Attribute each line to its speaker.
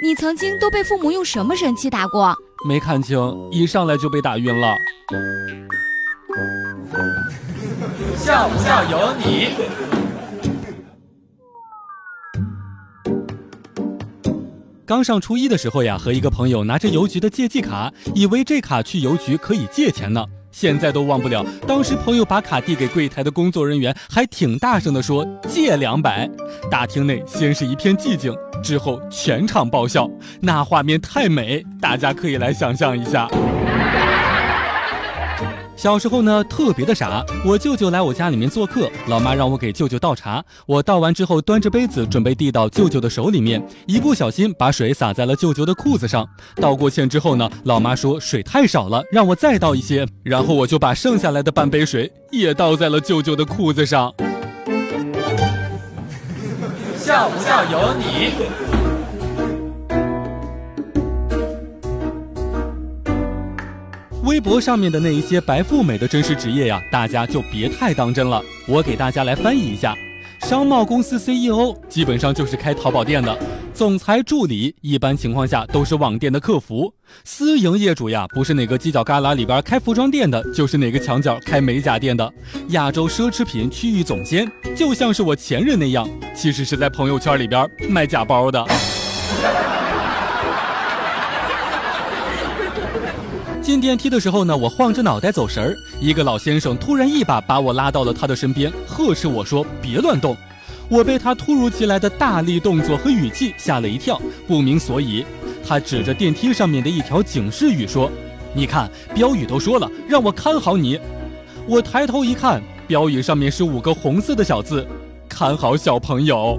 Speaker 1: 你曾经都被父母用什么神器打过？
Speaker 2: 没看清，一上来就被打晕了。
Speaker 3: 笑不笑由你。
Speaker 2: 刚上初一的时候呀，和一个朋友拿着邮局的借记卡，以为这卡去邮局可以借钱呢。现在都忘不了，当时朋友把卡递给柜台的工作人员，还挺大声的说借两百。大厅内先是一片寂静，之后全场爆笑，那画面太美，大家可以来想象一下。小时候呢，特别的傻。我舅舅来我家里面做客，老妈让我给舅舅倒茶。我倒完之后，端着杯子准备递到舅舅的手里面，一不小心把水洒在了舅舅的裤子上。道过歉之后呢，老妈说水太少了，让我再倒一些。然后我就把剩下来的半杯水也倒在了舅舅的裤子上。
Speaker 3: 笑不笑由你。
Speaker 2: 微博上面的那一些白富美的真实职业呀，大家就别太当真了。我给大家来翻译一下：商贸公司 CEO 基本上就是开淘宝店的；总裁助理一般情况下都是网店的客服；私营业主呀，不是哪个犄角旮旯里边开服装店的，就是哪个墙角开美甲店的；亚洲奢侈品区域总监就像是我前任那样，其实是在朋友圈里边卖假包的。进电梯的时候呢，我晃着脑袋走神儿，一个老先生突然一把把我拉到了他的身边，呵斥我说：“别乱动。”我被他突如其来的大力动作和语气吓了一跳，不明所以。他指着电梯上面的一条警示语说：“你看，标语都说了，让我看好你。”我抬头一看，标语上面是五个红色的小字：“看好小朋友。”